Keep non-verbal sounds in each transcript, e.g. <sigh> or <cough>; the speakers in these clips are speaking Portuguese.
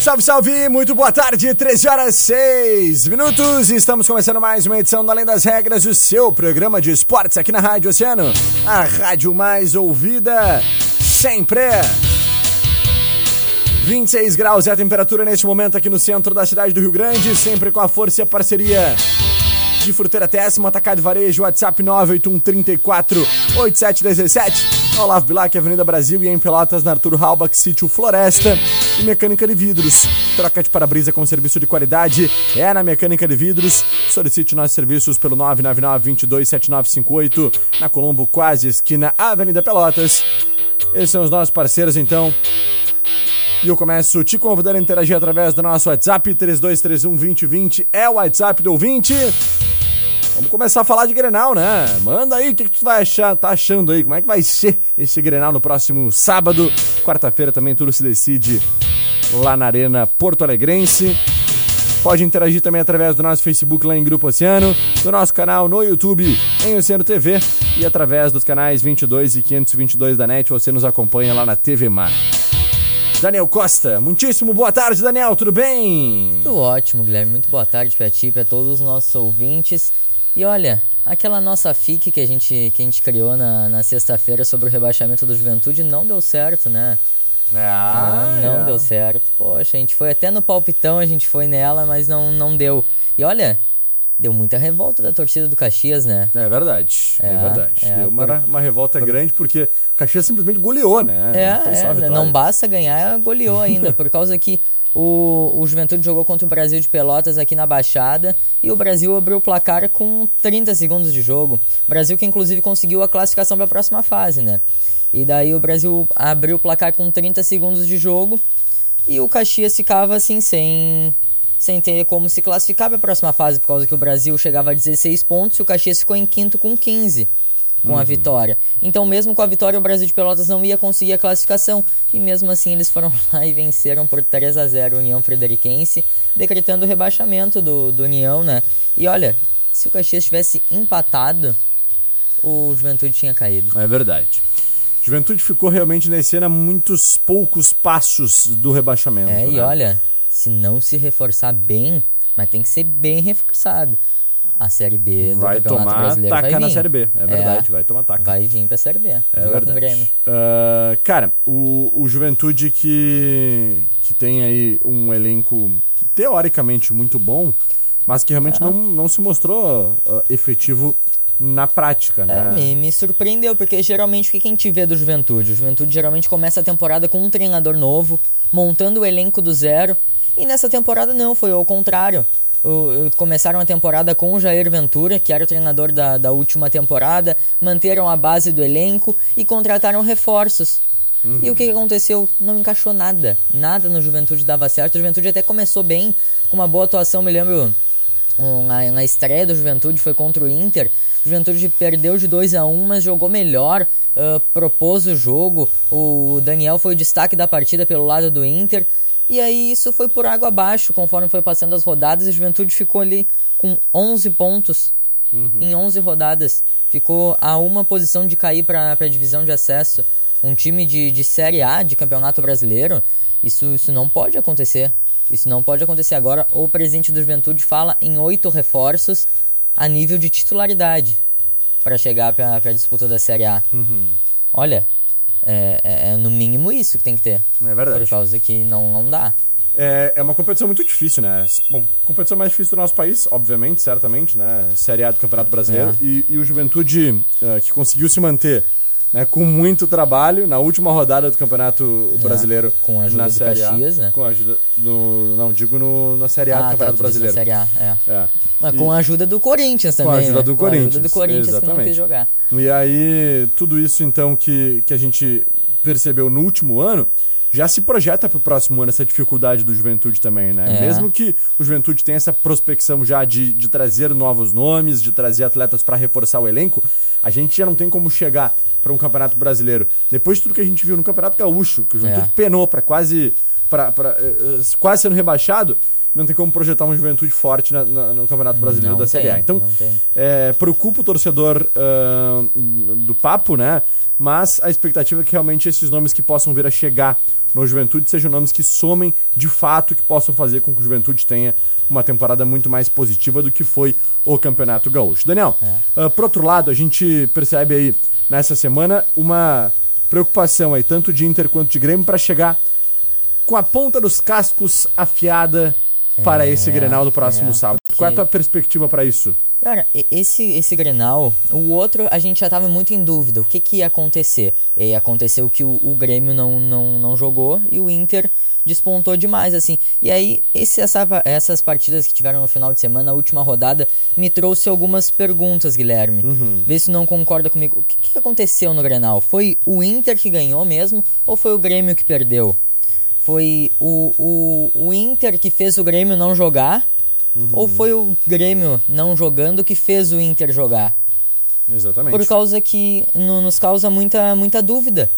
Salve, salve! Muito boa tarde, 13 horas 6 minutos. Estamos começando mais uma edição do Além das Regras, o seu programa de esportes aqui na Rádio Oceano, a rádio mais ouvida sempre. 26 graus é a temperatura neste momento aqui no centro da cidade do Rio Grande, sempre com a força e a parceria de Fruteira Tessimo, Atacado Varejo, WhatsApp 98134 8717. Olavo Bilac, Avenida Brasil e em Pelotas, na Arthur Halbach, Sítio Floresta e Mecânica de Vidros. Troca de para-brisa com serviço de qualidade é na Mecânica de Vidros. Solicite nossos serviços pelo 999-227958 na Colombo, quase esquina Avenida Pelotas. Esses são os nossos parceiros, então. E eu começo te convidando a interagir através do nosso WhatsApp 3231-2020. É o WhatsApp do ouvinte. Vamos começar a falar de Grenal, né? Manda aí o que, que tu vai achar, tá achando aí, como é que vai ser esse Grenal no próximo sábado. Quarta-feira também tudo se decide lá na Arena Porto Alegrense. Pode interagir também através do nosso Facebook lá em Grupo Oceano, do nosso canal no YouTube em Oceano TV e através dos canais 22 e 522 da NET, você nos acompanha lá na TV Mar. Daniel Costa, muitíssimo boa tarde, Daniel, tudo bem? Tudo ótimo, Guilherme. Muito boa tarde pra ti, pra todos os nossos ouvintes. E olha, aquela nossa FIC que a gente, que a gente criou na, na sexta-feira sobre o rebaixamento do Juventude não deu certo, né? Ah, não, não é. deu certo. Poxa, a gente foi até no palpitão, a gente foi nela, mas não, não deu. E olha, deu muita revolta da torcida do Caxias, né? É verdade, é, É, verdade. é, Deu uma, por- uma revolta grande porque o Caxias simplesmente goleou, né? É, a é, não basta ganhar, goleou ainda, por causa que o, o Juventude jogou contra o Brasil de Pelotas aqui na Baixada e o Brasil abriu o placar com 30 segundos de jogo. Brasil que inclusive conseguiu a classificação para a próxima fase, né? E daí o Brasil abriu o placar com 30 segundos de jogo e o Caxias ficava assim sem sem ter como se classificar para a próxima fase, por causa que o Brasil chegava a 16 pontos e o Caxias ficou em quinto com 15 com a vitória. Então, mesmo com a vitória, o Brasil de Pelotas não ia conseguir a classificação. E mesmo assim, eles foram <laughs> lá e venceram por 3 a 0 a União Frederiquense, decretando o rebaixamento do, do União, né? E olha, se o Caxias tivesse empatado, o Juventude tinha caído. É verdade. Juventude ficou realmente nesse ano a muitos poucos passos do rebaixamento. É, e né? olha, se não se reforçar bem, mas tem que ser bem reforçado. A Série B do Vai Campeonato tomar Brasileiro taca vai na. Série B, é verdade, vai tomar taca. Vai vir pra Série B, É jogar com o verdade. Grêmio. Ah, cara, o, o Juventude que, que tem aí um elenco teoricamente muito bom, mas que realmente não, não se mostrou ah, efetivo na prática, É, né? me, me surpreendeu, porque geralmente o que a gente vê do Juventude? O Juventude geralmente começa a temporada com um treinador novo, montando o elenco do zero, e nessa temporada não, foi ao contrário. O- começaram a temporada com o Jair Ventura, que era o treinador da, da última temporada, manteram a base do elenco e contrataram reforços. E o que, que aconteceu? Não encaixou nada. Nada no Juventude dava certo. O Juventude até começou bem, com uma boa atuação, me lembro um, na, na estreia do Juventude foi contra o Inter. O Juventude perdeu de 2 a 1 mas jogou melhor, ah, propôs o jogo. O Daniel foi o destaque da partida pelo lado do Inter. E aí isso foi por água abaixo, conforme foi passando as rodadas. E o Juventude ficou ali com 11 pontos em 11 rodadas. Ficou a uma posição de cair para a divisão de acesso. Um time de, de Série A, de Campeonato Brasileiro, isso, isso não pode acontecer. Isso não pode acontecer agora. O presidente do Juventude fala em oito reforços a nível de titularidade para chegar para a disputa da Série A. Olha, é, é- é no mínimo isso que tem que ter. É verdade. Por causa que não, não dá. É, é uma competição muito difícil, né? Bom, competição mais difícil do nosso país, obviamente, certamente, né? Série A do Campeonato Brasileiro. É. E, e o Juventude, uh, que conseguiu se manter né, com muito trabalho na última rodada do Campeonato Brasileiro. com a ajuda na do Série Caxias, a, né? Com a ajuda do. Não, digo no, na Série A do Ah, tá, Campeonato tu disse na Brasileiro. Série A, é. É. Mas com a ajuda do Corinthians Com também, a ajuda né? do Com a ajuda Corinthians. do Corinthians que não exatamente. quis jogar. E aí, tudo isso então que, que a gente percebeu no último ano, já se projeta para o próximo ano essa dificuldade do Juventude também, né? É. Mesmo que o Juventude tenha essa prospecção já de, de trazer novos nomes, de trazer atletas para reforçar o elenco, a gente já não tem como chegar para um campeonato brasileiro. Depois de tudo que a gente viu no Campeonato Gaúcho, que o Juventude É. penou para quase, pra, pra, eh, eh, quase sendo rebaixado, não tem como projetar uma Juventude forte na- na- no Campeonato Brasileiro Não da Série A. Então, é, preocupa o torcedor ah, do papo, né? Mas a expectativa é que realmente esses nomes que possam vir a chegar no Juventude sejam nomes que somem de fato, que possam fazer com que o Juventude tenha uma temporada muito mais positiva do que foi o Campeonato Gaúcho. Daniel, ah, por outro lado, a gente percebe aí nessa semana uma preocupação aí, tanto de Inter quanto de Grêmio, para chegar com a ponta dos cascos afiada para É, esse Grenal do próximo é, sábado. porque- Qual é a tua perspectiva para isso? Cara, esse, esse Grenal, o outro a gente já tava muito em dúvida. O que, que ia acontecer? E aconteceu que o, o Grêmio não, não, não jogou e o Inter despontou demais, assim. E aí, esse, essa, essas partidas que tiveram no final de semana, a última rodada, me trouxe algumas perguntas, Guilherme. Vê se não concorda comigo. O que, que aconteceu no Grenal? Foi o Inter que ganhou mesmo ou foi o Grêmio que perdeu? Foi o, o, o Inter que fez o Grêmio não jogar? Ou foi o Grêmio não jogando que fez o Inter jogar? Exatamente. Por causa que no- nos causa muita, muita dúvida.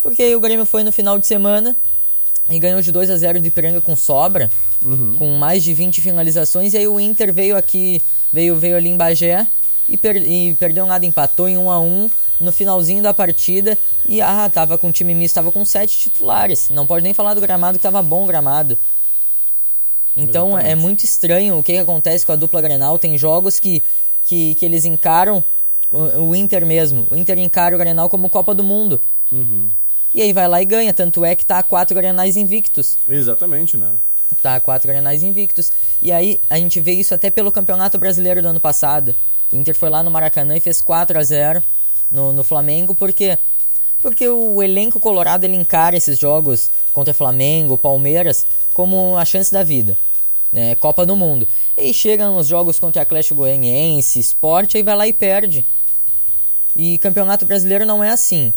Porque aí o Grêmio foi no final de semana e ganhou de 2 a 0 de Ipiranga com sobra, com mais de 20 finalizações, e aí o Inter veio aqui, veio, veio ali em Bagé e, per- e perdeu nada, empatou em 1 a 1 no finalzinho da partida e ah, tava com o time misto, tava com sete titulares. Não pode nem falar do gramado que tava bom o gramado. Então Exatamente. é muito estranho o que, que acontece com a dupla Grenal. Tem jogos que, que, que eles encaram o, o Inter mesmo. O Inter encara o Grenal como Copa do Mundo. E aí vai lá e ganha. Tanto é que tá a quatro Grenais invictos. Exatamente, né? Tá a quatro Grenais invictos. E aí a gente vê isso até pelo Campeonato Brasileiro do ano passado. O Inter foi lá no Maracanã e fez 4 a 0 no, no Flamengo. Por quê? Porque o elenco colorado ele encara esses jogos contra Flamengo, Palmeiras, como a chance da vida. né? Copa do Mundo. E aí chegam os jogos contra Atlético Goianiense, Sport, aí vai lá e perde. E Campeonato Brasileiro não é assim.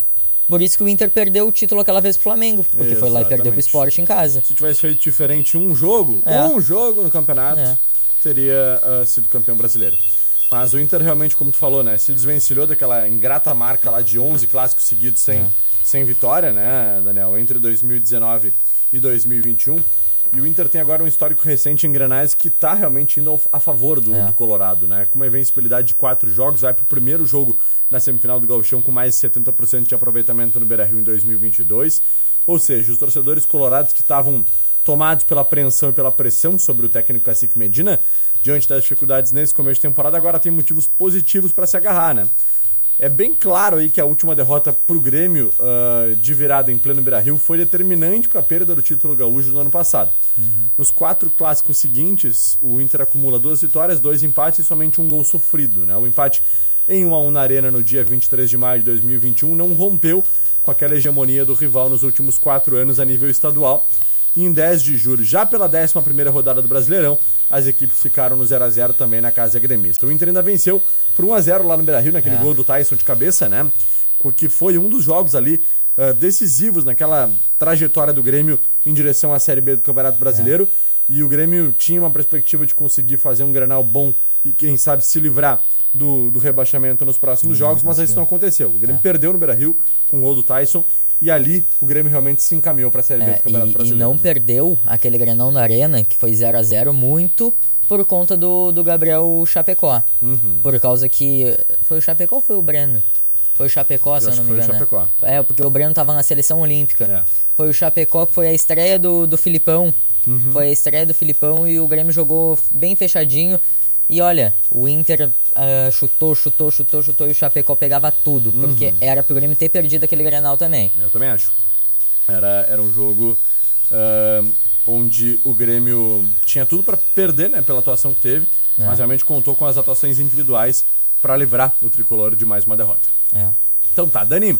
Por isso que o Inter perdeu o título aquela vez pro Flamengo, porque foi lá e perdeu pro Exatamente. Sport em casa. Se tivesse feito diferente um jogo, É. um jogo no campeonato, É. teria ah, sido campeão brasileiro. Mas o Inter realmente, como tu falou, né, se desvencilhou daquela ingrata marca lá de 11 clássicos seguidos sem, É. sem vitória, né, Daniel, entre 2019 e 2021. E o Inter tem agora um histórico recente em Grenais que tá realmente indo a favor do, É. do Colorado, né? Com uma invencibilidade de quatro jogos, vai pro primeiro jogo na semifinal do Gauchão com mais de 70% de aproveitamento no Beira-Rio em 2022. Ou seja, os torcedores colorados que estavam tomados pela apreensão e pela pressão sobre o técnico Cacique Medina, diante das dificuldades nesse começo de temporada, agora tem motivos positivos para se agarrar, né? É bem claro aí que a última derrota pro Grêmio ah, de virada em pleno Beira-Rio foi determinante para a perda do título gaúcho no ano passado. Nos quatro clássicos seguintes, o Inter acumula duas vitórias, dois empates e somente um gol sofrido. Né? O empate em 1 a 1 na Arena no dia 23 de maio de 2021 não rompeu com aquela hegemonia do rival nos últimos quatro anos a nível estadual. Em 10 de julho, já pela 11ª rodada do Brasileirão, as equipes ficaram no 0 a 0 também na casa gremista. O Inter ainda venceu por 1 a 0 lá no Beira-Rio, naquele É. gol do Tyson de cabeça, né? Que foi um dos jogos ali ah, decisivos naquela trajetória do Grêmio em direção à Série B do Campeonato Brasileiro. E o Grêmio tinha uma perspectiva de conseguir fazer um Granal bom e, quem sabe, se livrar do, do rebaixamento nos próximos jogos, mas isso não aconteceu. O Grêmio perdeu no Beira-Rio com o gol do Tyson. E ali o Grêmio realmente se encaminhou para a Série B É, do Campeonato e, e Brasileiro. não perdeu aquele granão na arena, que foi 0 a 0 muito por conta do, do Gabriel Chapecó. Uhum. Por causa que. Foi o Chapecó ou foi o Breno? Foi o Chapecó, se eu não me foi o engano. né? Chapecó. É, porque o Breno tava na seleção olímpica. É. Foi o Chapecó que foi a estreia do, do Filipão. Uhum. Foi a estreia do Filipão e o Grêmio jogou bem fechadinho. E olha, o Inter ah, chutou, chutou, chutou, chutou e o Chapecó pegava tudo. Porque Uhum. era pro Grêmio ter perdido aquele granal também. Eu também acho. Era, era um jogo ah, onde o Grêmio tinha tudo para perder, né, pela atuação que teve, é. mas realmente contou com as atuações individuais para livrar o tricolor de mais uma derrota. É. Então tá, Dani,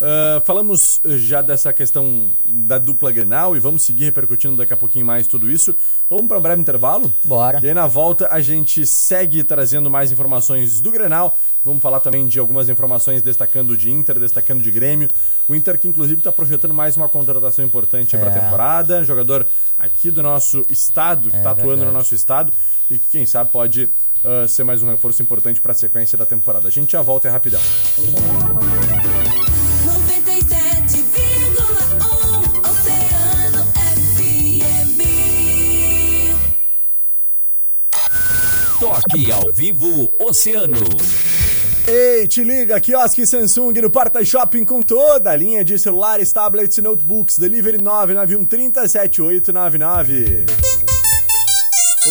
Uh, falamos já dessa questão da dupla Grenal e vamos seguir repercutindo daqui a pouquinho mais tudo isso. Vamos para um breve intervalo? Bora. E aí na volta a gente segue trazendo mais informações do Grenal. Vamos falar também de algumas informações destacando de Inter, destacando de Grêmio. O Inter que inclusive está projetando mais uma contratação importante é. para a temporada. Jogador aqui do nosso estado, que está é, atuando verdade. no nosso estado e que quem sabe pode uh, ser mais um reforço importante para a sequência da temporada. A gente já volta é rapidão. Toque ao vivo Oceano. Ei, te liga, quiosque Samsung no Porta Shopping com toda a linha de celulares, tablets e notebooks. Delivery 991307899.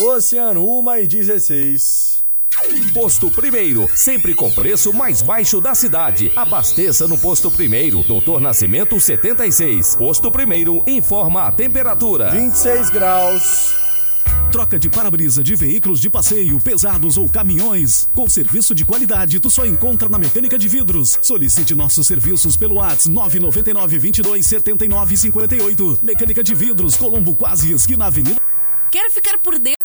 Oceano 1 e 16. Posto Primeiro, sempre com preço mais baixo da cidade. Abasteça no Posto Primeiro, Doutor Nascimento 76. Posto Primeiro informa a temperatura: 26 graus. Troca de para-brisa de veículos de passeio, pesados ou caminhões. Com serviço de qualidade, tu só encontra na Mecânica de Vidros. Solicite nossos serviços pelo WhatsApp 999 22 79 58. Mecânica de Vidros, Colombo Quase, esquina Avenida. Quer ficar por dentro?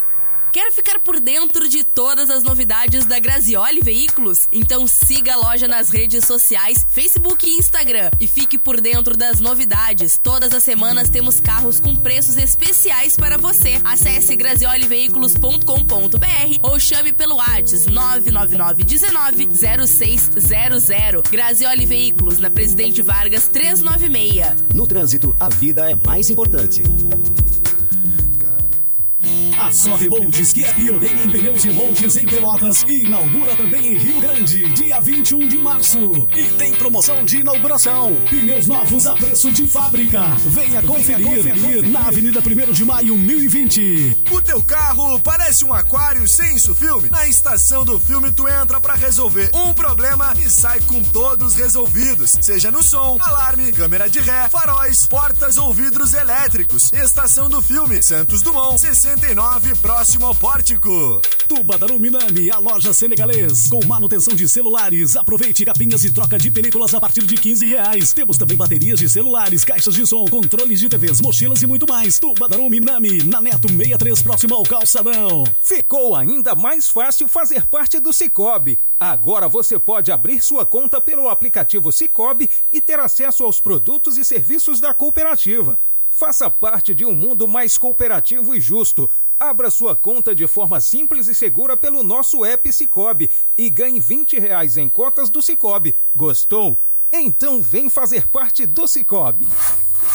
Quer ficar por dentro de todas as novidades da Grazioli Veículos? Então siga a loja nas redes sociais, Facebook e Instagram e fique por dentro das novidades. Todas as semanas temos carros com preços especiais para você. Acesse grazioliveículos.com.br ou chame pelo WhatsApp 999 19 0600. Grazioli Veículos, na Presidente Vargas 396. No trânsito, a vida é mais importante. A Sove Montes, que é pioneira em pneus e montes em Pelotas, inaugura também em Rio Grande, dia 21 de março. E tem promoção de inauguração. Pneus novos a preço de fábrica. Venha conferir, Venha conferir na Avenida 1 de Maio, 1020. O teu carro parece um aquário sem isso filme? Na estação do filme tu entra para resolver um problema e sai com todos resolvidos. Seja no som, alarme, câmera de ré, faróis, portas ou vidros elétricos. Estação do filme, Santos Dumont, 69 próximo ao pórtico. Tuba da Luminami, a loja senegalês. Com manutenção de celulares. Aproveite capinhas e troca de películas a partir de 15 reais. Temos também baterias de celulares, caixas de som, controles de TVs, mochilas e muito mais. Tuba da Luminami, na Neto 63, próximo ao calçadão. Ficou ainda mais fácil fazer parte do Cicobi. Agora você pode abrir sua conta pelo aplicativo Cicobi e ter acesso aos produtos e serviços da cooperativa. Faça parte de um mundo mais cooperativo e justo. Abra sua conta de forma simples e segura pelo nosso app Cicobi e ganhe 20 reais em cotas do Cicobi. Gostou? Então vem fazer parte do Cicobi.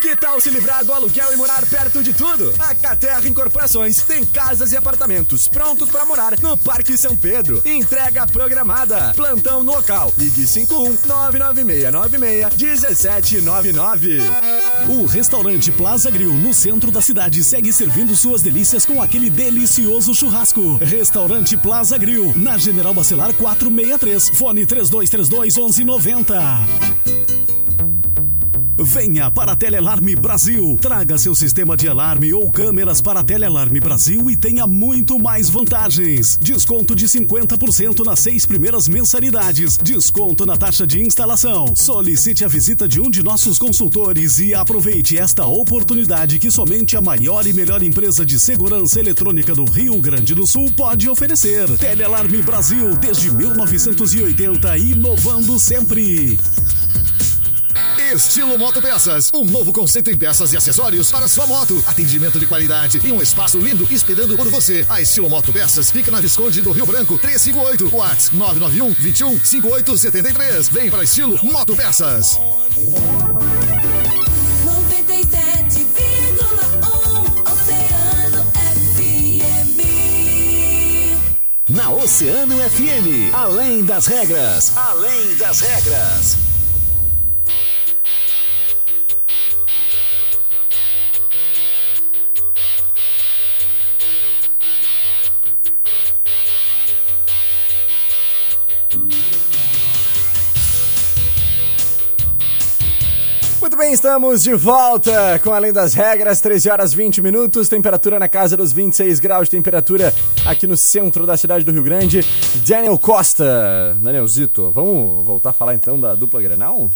Que tal se livrar do aluguel e morar perto de tudo? A Caterra Incorporações tem casas e apartamentos prontos para morar no Parque São Pedro. Entrega programada. Plantão no local. Ligue 51 99696 1799. O restaurante Plaza Grill, no centro da cidade, segue servindo suas delícias com aquele delicioso churrasco. Restaurante Plaza Grill, na General Bacelar 463. Fone 3232 1190. Venha para a Telealarme Brasil. Traga seu sistema de alarme ou câmeras para a Telealarme Brasil e tenha muito mais vantagens. Desconto de 50% nas seis primeiras mensalidades. Desconto na taxa de instalação. Solicite a visita de um de nossos consultores e aproveite esta oportunidade que somente a maior e melhor empresa de segurança eletrônica do Rio Grande do Sul pode oferecer. Telealarme Brasil desde 1980 inovando sempre. Estilo Moto Peças, um novo conceito em peças e acessórios para sua moto. Atendimento de qualidade e um espaço lindo esperando por você. A Estilo Moto Peças fica na Visconde do Rio Branco, 358, Whats 991 21 5873. Vem para Estilo Moto Peças. na Oceano FM. Além das regras. Além das regras. Bem, estamos de volta com Além das Regras, 13 horas 20 minutos, temperatura na casa dos 26 graus de temperatura aqui no centro da cidade do Rio Grande. Daniel Costa, Danielzito, vamos voltar a falar então da dupla Grenal?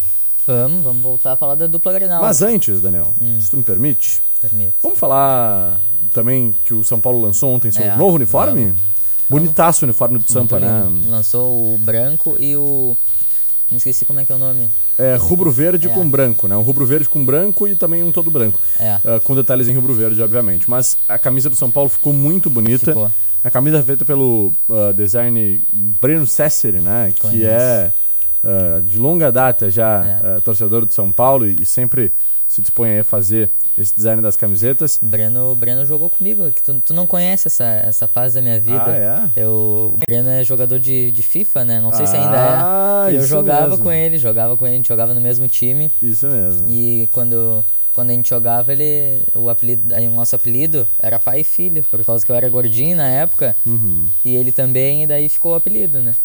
Vamos, vamos voltar a falar da dupla Grenal. Mas antes, Daniel, se tu me permite, Permito. vamos falar também que o São Paulo lançou ontem seu É, novo uniforme? Bonitaço o uniforme do Sampa, né? Lançou o branco e o. Não esqueci como é que é o nome. É rubro verde É. com branco, né? Um rubro verde com branco e também um todo branco. É. Ah, com detalhes em rubro verde, obviamente. Mas a camisa do São Paulo ficou muito bonita. Ficou. A camisa é feita pelo ah, design Breno Cesseri, né? Que Conheço. é ah, de longa data já É. torcedor do São Paulo e, e sempre se dispõe a fazer esse design das camisetas. Breno, Breno jogou comigo, que tu, tu não conhece essa, essa fase da minha vida. Ah, é? Eu, o Breno é jogador de, de FIFA, né? Não sei se Ah, ainda é. E eu jogava mesmo. com ele, jogava com ele, a gente jogava no mesmo time. Isso mesmo. E quando, quando a gente jogava, ele. O, apelido, o nosso apelido era pai e filho, por causa que eu era gordinho na época. Uhum. E ele também, e daí ficou o apelido, né?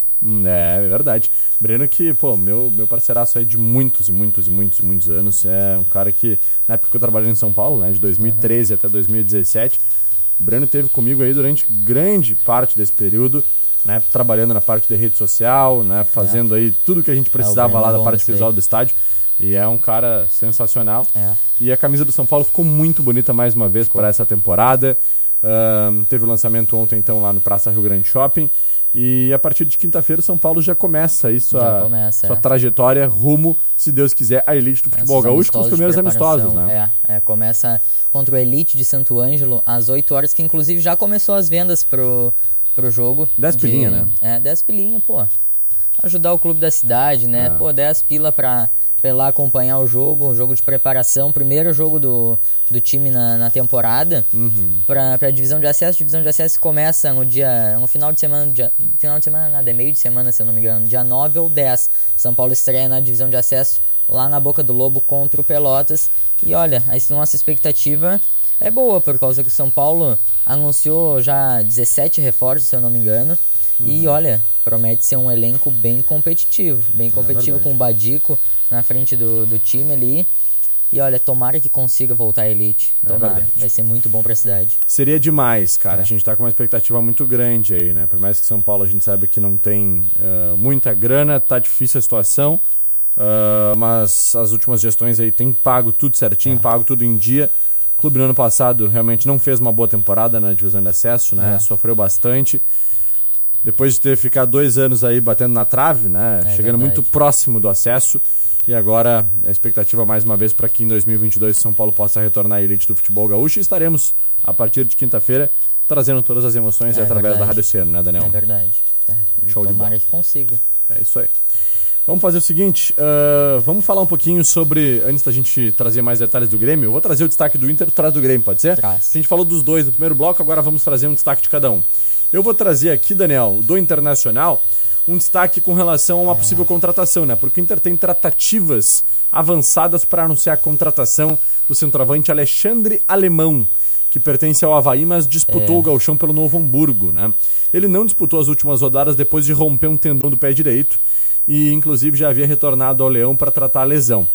É, é verdade. Breno que, pô, meu, meu parceiraço aí de muitos e muitos e muitos e muitos anos. É um cara que, na época que eu trabalhei em São Paulo, né, de 2013 até 2017, o Breno teve comigo aí durante grande parte desse período, né, trabalhando na parte de rede social, né, fazendo aí tudo que a gente precisava Breno lá é da parte visual do estádio. E é um cara sensacional. É. E a camisa do São Paulo ficou muito bonita mais uma vez para essa temporada. Ahn, teve o lançamento ontem, então, lá no Praça Rio Grande Shopping. E a partir de quinta-feira, o São Paulo já começa aí sua, começa, sua é. trajetória rumo, se Deus quiser, à elite do futebol Esses gaúcho com os primeiros amistosos, né? É, é, começa contra o Elite de Santo Ângelo às 8 horas, que inclusive já começou as vendas pro, pro jogo. 10 de- pilinha, né? É, 10 pilinha, pô. Ajudar o clube da cidade, né? É. Pô, 10 pila pra, lá acompanhar o jogo, um jogo de preparação, primeiro jogo do, do time na, na temporada. Uhum. Pra, pra divisão de acesso. Divisão de acesso começa no dia. no final de semana. Dia, final de semana nada, é meio de semana, se eu não me engano. Dia 9 ou 10. São Paulo estreia na divisão de acesso lá na Boca do Lobo contra o Pelotas. E olha, a nossa expectativa é boa, por causa que o São Paulo anunciou já 17 reforços, se eu não me engano. E Uhum. olha, promete ser um elenco bem competitivo. É Bem competitivo verdade. com o Badico na frente do, do time ali. E olha, tomara que consiga voltar à elite. É Tomara. verdade. Vai ser muito bom pra cidade. Seria demais, cara. É. A gente tá com uma expectativa muito grande aí, né? Por mais que São Paulo a gente saiba que não tem eh, muita grana, tá difícil a situação. ah, mas as últimas gestões aí têm pago tudo certinho, É. pago tudo em dia. O clube no ano passado realmente não fez uma boa temporada na divisão de acesso, né? É. Sofreu bastante. Depois de ter ficado dois anos aí batendo na trave, né? É Chegando verdade. muito próximo do acesso. E agora a expectativa mais uma vez para que em 2022 São Paulo possa retornar à elite do futebol gaúcho. E estaremos, a partir de quinta-feira, trazendo todas as emoções É através da verdade. Rádio Oceano, né, Daniel? É verdade. É. Show de bola. que consiga. É isso aí. Vamos fazer o seguinte, ah, vamos falar um pouquinho sobre, antes da gente trazer mais detalhes do Grêmio, eu vou trazer o destaque do Inter, traz do Grêmio, pode ser? Traz. A gente falou dos dois no primeiro bloco, agora vamos trazer um destaque de cada um. Eu vou trazer aqui, Daniel, do Internacional, um destaque com relação a uma possível contratação, né? Porque o Inter tem tratativas avançadas para anunciar a contratação do centroavante Alexandre Alemão, que pertence ao Havaí, mas disputou É. o gauchão pelo Novo Hamburgo, né? Ele não disputou as últimas rodadas depois de romper um tendão do pé direito e, inclusive, já havia retornado ao Leão para tratar a lesão.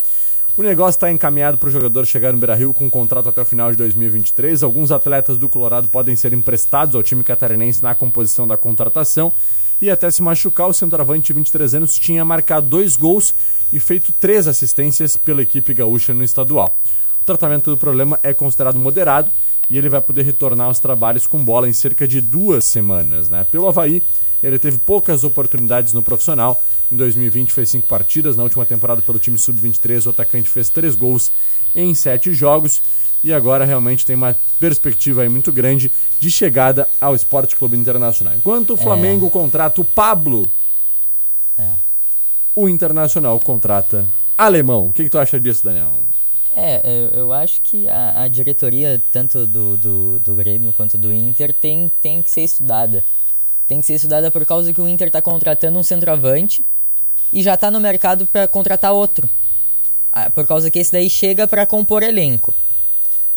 O negócio está encaminhado para o jogador chegar no Beira-Rio com um contrato até o final de 2023. Alguns atletas do Colorado podem ser emprestados ao time catarinense na composição da contratação. E até se machucar, o centroavante de 23 anos tinha marcado dois gols e feito três assistências pela equipe gaúcha no estadual. O tratamento do problema é considerado moderado e ele vai poder retornar aos trabalhos com bola em cerca de duas semanas. Né? Pelo Havaí, ele teve poucas oportunidades no profissional. Em 2020 fez cinco partidas. Na última temporada pelo time sub-23, o atacante fez três gols em sete jogos. E agora realmente tem uma perspectiva aí muito grande de chegada ao Esporte Clube Internacional. Enquanto o Flamengo contrata o Pablo, É. o Internacional contrata Alemão. O que, que tu acha disso, Daniel? É, eu, acho que a, a diretoria, tanto do, do, do Grêmio quanto do Inter, tem, tem que ser estudada. Tem que ser estudada por causa que o Inter tá contratando um centroavante e já tá no mercado para contratar outro. Ah, Por causa que esse daí chega para compor elenco,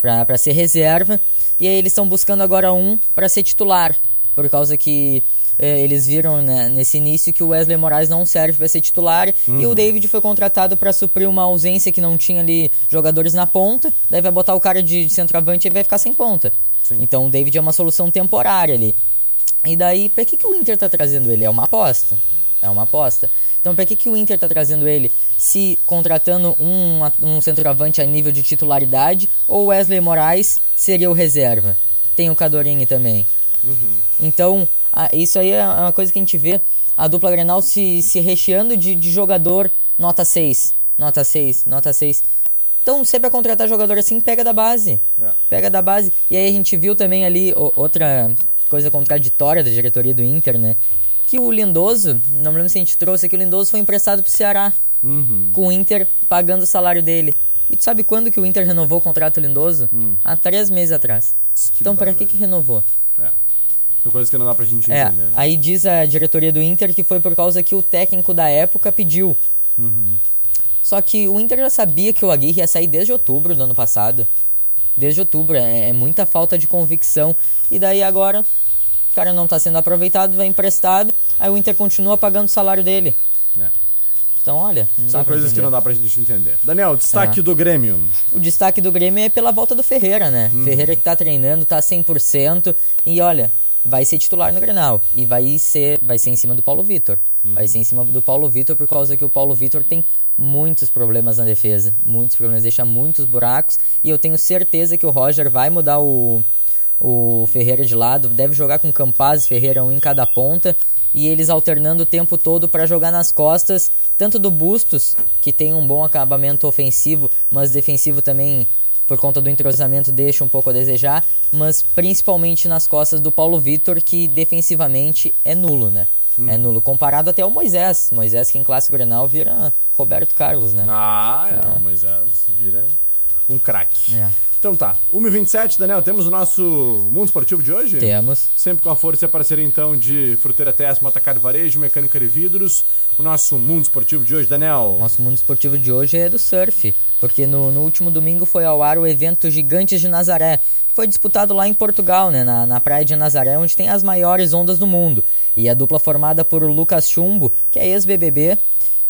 para ser reserva. E aí eles estão buscando agora um para ser titular, por causa que eh, eles viram né, nesse início que o Wesley Moraes não serve para ser titular e o David foi contratado para suprir uma ausência que não tinha ali jogadores na ponta. Daí vai botar o cara de centroavante e vai ficar sem ponta. Então o David é uma solução temporária ali. E daí, pra que, que o Inter tá trazendo ele? É uma aposta. É uma aposta. Então, pra que, que o Inter tá trazendo ele? Se contratando um, um centroavante a nível de titularidade, ou Wesley Moraes seria o reserva? Tem o Cadorini também. Então, a- isso aí é uma coisa que a gente vê a dupla Grenal se, se recheando de, de jogador nota 6. Nota 6, nota 6. Então, sempre a contratar jogador assim, pega da base. É. Pega da base. E aí a gente viu também ali o- outra coisa contraditória da diretoria do Inter, né? Que o Lindoso, não me lembro se a gente trouxe aqui, o Lindoso foi emprestado pro Ceará. Com o Inter pagando o salário dele. E tu sabe quando que o Inter renovou o contrato do Lindoso? Há três meses atrás. Que então, para que que renovou? É. São coisas que não dá pra gente É, entender. né? aí diz a diretoria do Inter que foi por causa que o técnico da época pediu. Só que o Inter já sabia que o Aguirre ia sair desde outubro do ano passado. Desde outubro, é, é muita falta de convicção. E daí agora, cara não tá sendo aproveitado, vai emprestado, aí o Inter continua pagando o salário dele. É. Então, olha, São coisas que não dá pra gente entender. Daniel, destaque É. do Grêmio. O destaque do Grêmio é pela volta do Ferreira, né? Ferreira que tá treinando, tá 100% e olha, vai ser titular no Grenal e vai ser, vai ser em cima do Paulo Vitor. Vai ser em cima do Paulo Vitor por causa que o Paulo Vitor tem muitos problemas na defesa, muitos problemas, deixa muitos buracos e eu tenho certeza que o Roger vai mudar o o Ferreira de lado, deve jogar com Campaz e Ferreira um em cada ponta e eles alternando o tempo todo para jogar nas costas, tanto do Bustos, que tem um bom acabamento ofensivo, mas defensivo também por conta do entrosamento deixa um pouco a desejar, mas principalmente nas costas do Paulo Vitor, que defensivamente é nulo, né? É nulo, comparado até ao Moisés. Moisés que em clássico Grenal vira Roberto Carlos, né? Ah, é, o Moisés vira um craque. É. Então tá, 1h27, Daniel, temos o nosso Mundo Esportivo de hoje? Temos. Sempre com a força e a parceria, então, de Fruteira Tess, Motacar Varejo, Mecânica de Vidros. O nosso Mundo Esportivo de hoje, Daniel. Nosso mundo esportivo de hoje é do surf, porque no, no último domingo foi ao ar o evento Gigantes de Nazaré, que foi disputado lá em Portugal, né, na, na praia de Nazaré, onde tem as maiores ondas do mundo. E a dupla formada por Lucas Chumbo, que é ex-BBB,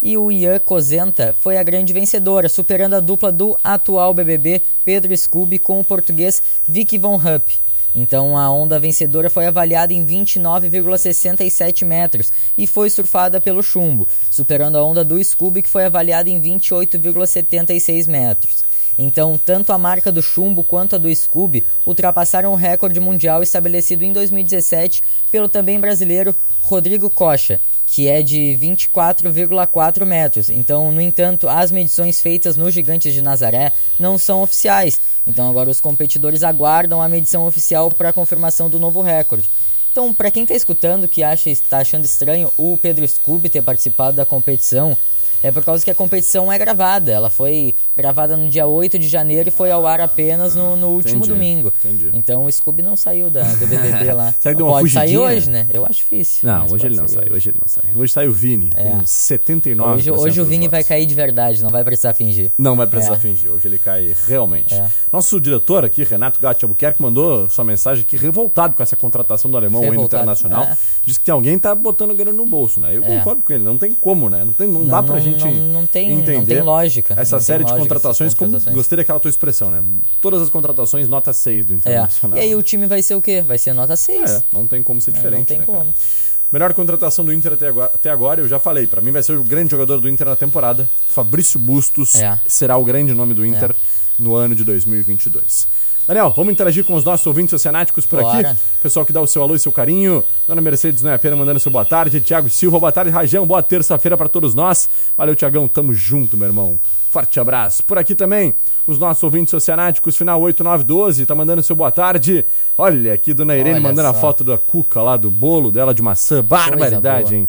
e o Ian Cosenta foi a grande vencedora, superando a dupla do atual BBB, Pedro Scooby, com o português Vicky Von Hupp. Então a onda vencedora foi avaliada em 29,67 metros e foi surfada pelo chumbo, superando a onda do Scooby que foi avaliada em 28,76 metros. Então, tanto a marca do chumbo quanto a do Scooby ultrapassaram o recorde mundial estabelecido em 2017 pelo também brasileiro Rodrigo Cocha, que é de 24,4 metros. Então, no entanto, as medições feitas nos Gigantes de Nazaré não são oficiais. Então, agora os competidores aguardam a medição oficial para a confirmação do novo recorde. Então, para quem está escutando que acha está achando estranho o Pedro Scooby ter participado da competição, é por causa que a competição é gravada. Ela foi gravada no dia 8 de janeiro e foi ao ar apenas no, no último entendi, domingo. entendi. Então o Scooby não saiu da, do BBB <laughs> lá. Será que deu uma Pode sair fugidinha? hoje, né? Eu acho difícil. Não, hoje ele não sair sai, hoje ele não sai. Hoje sai o Vini, com 79%. Hoje, hoje o Vini vai votos. cair de verdade, não vai precisar fingir. Não vai precisar É. fingir, hoje ele cai realmente. É. Nosso diretor aqui, Renato Gatti Albuquerque, mandou sua mensagem aqui revoltado com essa contratação do alemão Revoltado, internacional. é. Diz que tem alguém que tá botando grana no bolso, né? Eu É. concordo com ele, não tem como, né? Não, tem, não, Não, dá pra não- gente não- não tem- não entender tem lógica, Essa não série de contratações, como contratações. gostei daquela tua expressão, né? Todas as contratações, nota 6 do É. internacional. E aí o time vai ser o quê? Vai ser nota 6. É, não tem como ser diferente, não tem né, como. cara? Melhor contratação do Inter até agora, até agora, eu já falei, pra mim vai ser o grande jogador do Inter na temporada. Fabrício Bustos É. será o grande nome do Inter É. no ano de 2022. Daniel, vamos interagir com os nossos ouvintes oceanáticos por Bora. aqui. Pessoal que dá o seu alô e seu carinho. Dona Mercedes não é pena mandando seu boa tarde. Tiago Silva, boa tarde, Rajão. Boa terça-feira pra todos nós. Valeu, Tiagão. Tamo junto, meu irmão. Forte abraço. Por aqui também, os nossos ouvintes oceanáticos, final 8912, tá mandando seu boa tarde. Olha aqui, Dona Irene Olha mandando a só. foto da cuca lá do bolo dela de maçã. Barbaridade, hein?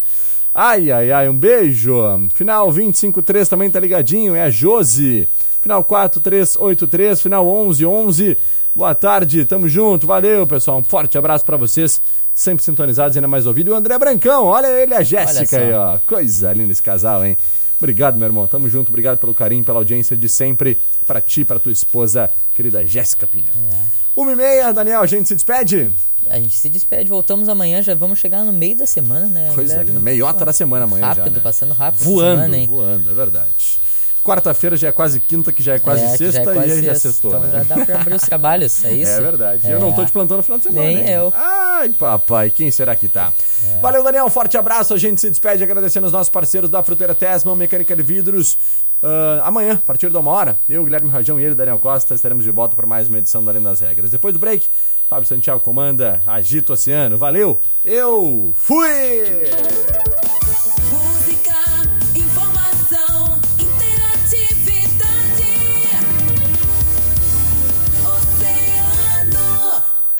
Ai, ai, ai, um beijo. Final 253 também tá ligadinho, é a Josi. Final 4383, final 1111. Boa tarde, tamo junto, valeu pessoal, um forte abraço para vocês, sempre sintonizados ainda mais ouvido. E o André Brancão, olha ele, a Jéssica aí, ó, coisa linda esse casal, hein? Obrigado, meu irmão, tamo junto, obrigado pelo carinho, pela audiência de sempre, para ti, para tua esposa, querida Jéssica Pinheiro. É. Uma e meia, Daniel, a gente se despede? A gente se despede, voltamos amanhã, já vamos chegar no meio da semana, né? Coisa linda, meiota da semana amanhã Rápido, já, né? passando rápido Voando, semana, hein? voando, é verdade. Quarta-feira já é quase quinta, que já é quase É, que já é sexta, quase e aí já sexta, sextou, então né? já dá pra abrir os trabalhos, é <laughs> isso? É verdade. É. Eu não tô te plantando no final de semana. Nem hein? eu. Ai, papai, quem será que tá? É. Valeu, Daniel. Um forte abraço. A gente se despede agradecendo os nossos parceiros da Fruteira Tesman, Mecânica de Vidros. Ah, amanhã, a partir de uma hora, eu, Guilherme Rajão e ele, Daniel Costa, estaremos de volta para mais uma edição do Além das Regras. Depois do break, Fábio Santiago comanda Agito Oceano. Valeu, eu fui!